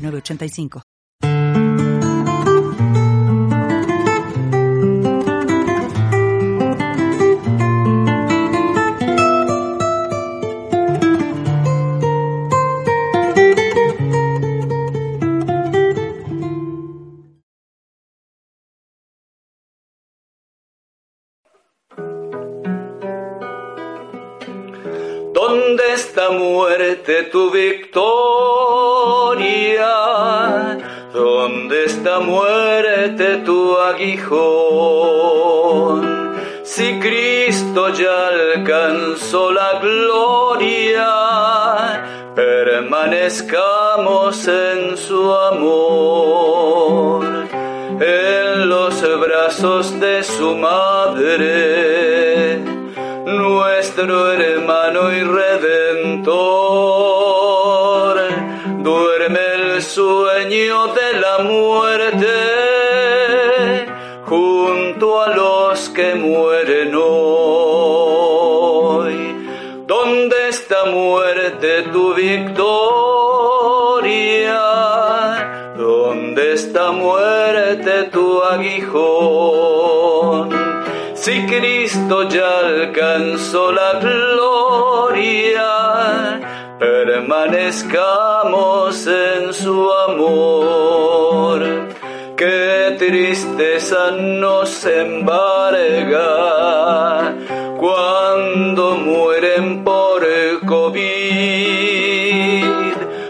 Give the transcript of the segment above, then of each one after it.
85 ¿Dónde está muerte tu victoria? ¿Dónde está muerte tu aguijón? Si Cristo ya alcanzó la gloria, permanezcamos en su amor, en los brazos de su madre nuestro hermano y redentor. Duerme el sueño de la muerte junto a los que mueren hoy. ¿Dónde está muerte tu victoria? ¿Dónde está muerte tu aguijón? Si Cristo ya alcanzó la gloria, permanezcamos en su amor. Qué tristeza nos embarga cuando mueren por COVID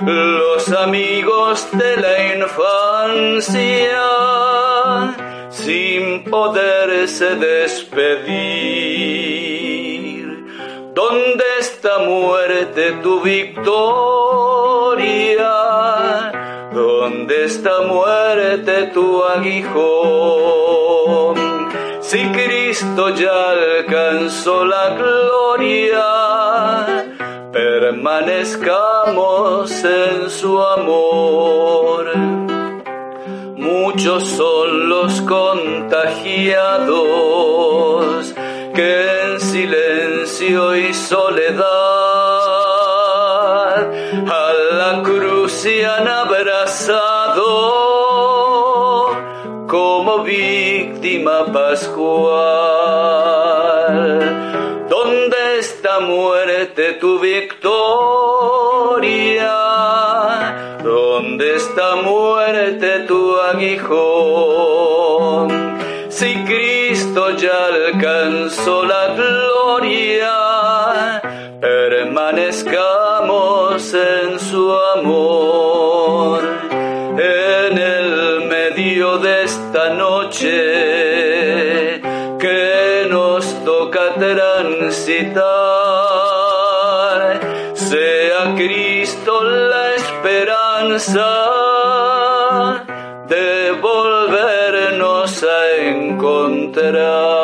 los amigos de la infancia sin poderse despedir. ¿Dónde está muerte tu victoria? ¿Dónde está muerte tu aguijón? Si Cristo ya alcanzó la gloria, permanezcamos en su amor. Muchos son los contagiados que en silencio y soledad a la cruz se han abrazado como víctima pascual. ¿Dónde está muerte tu victoria? ¿Dónde está muerte tu aguijón? Si Cristo ya alcanzó la gloria, permanezcamos en su amor. En el medio de esta noche que nos toca transitar, sea Cristo la esperanza de volvernos a encontrar.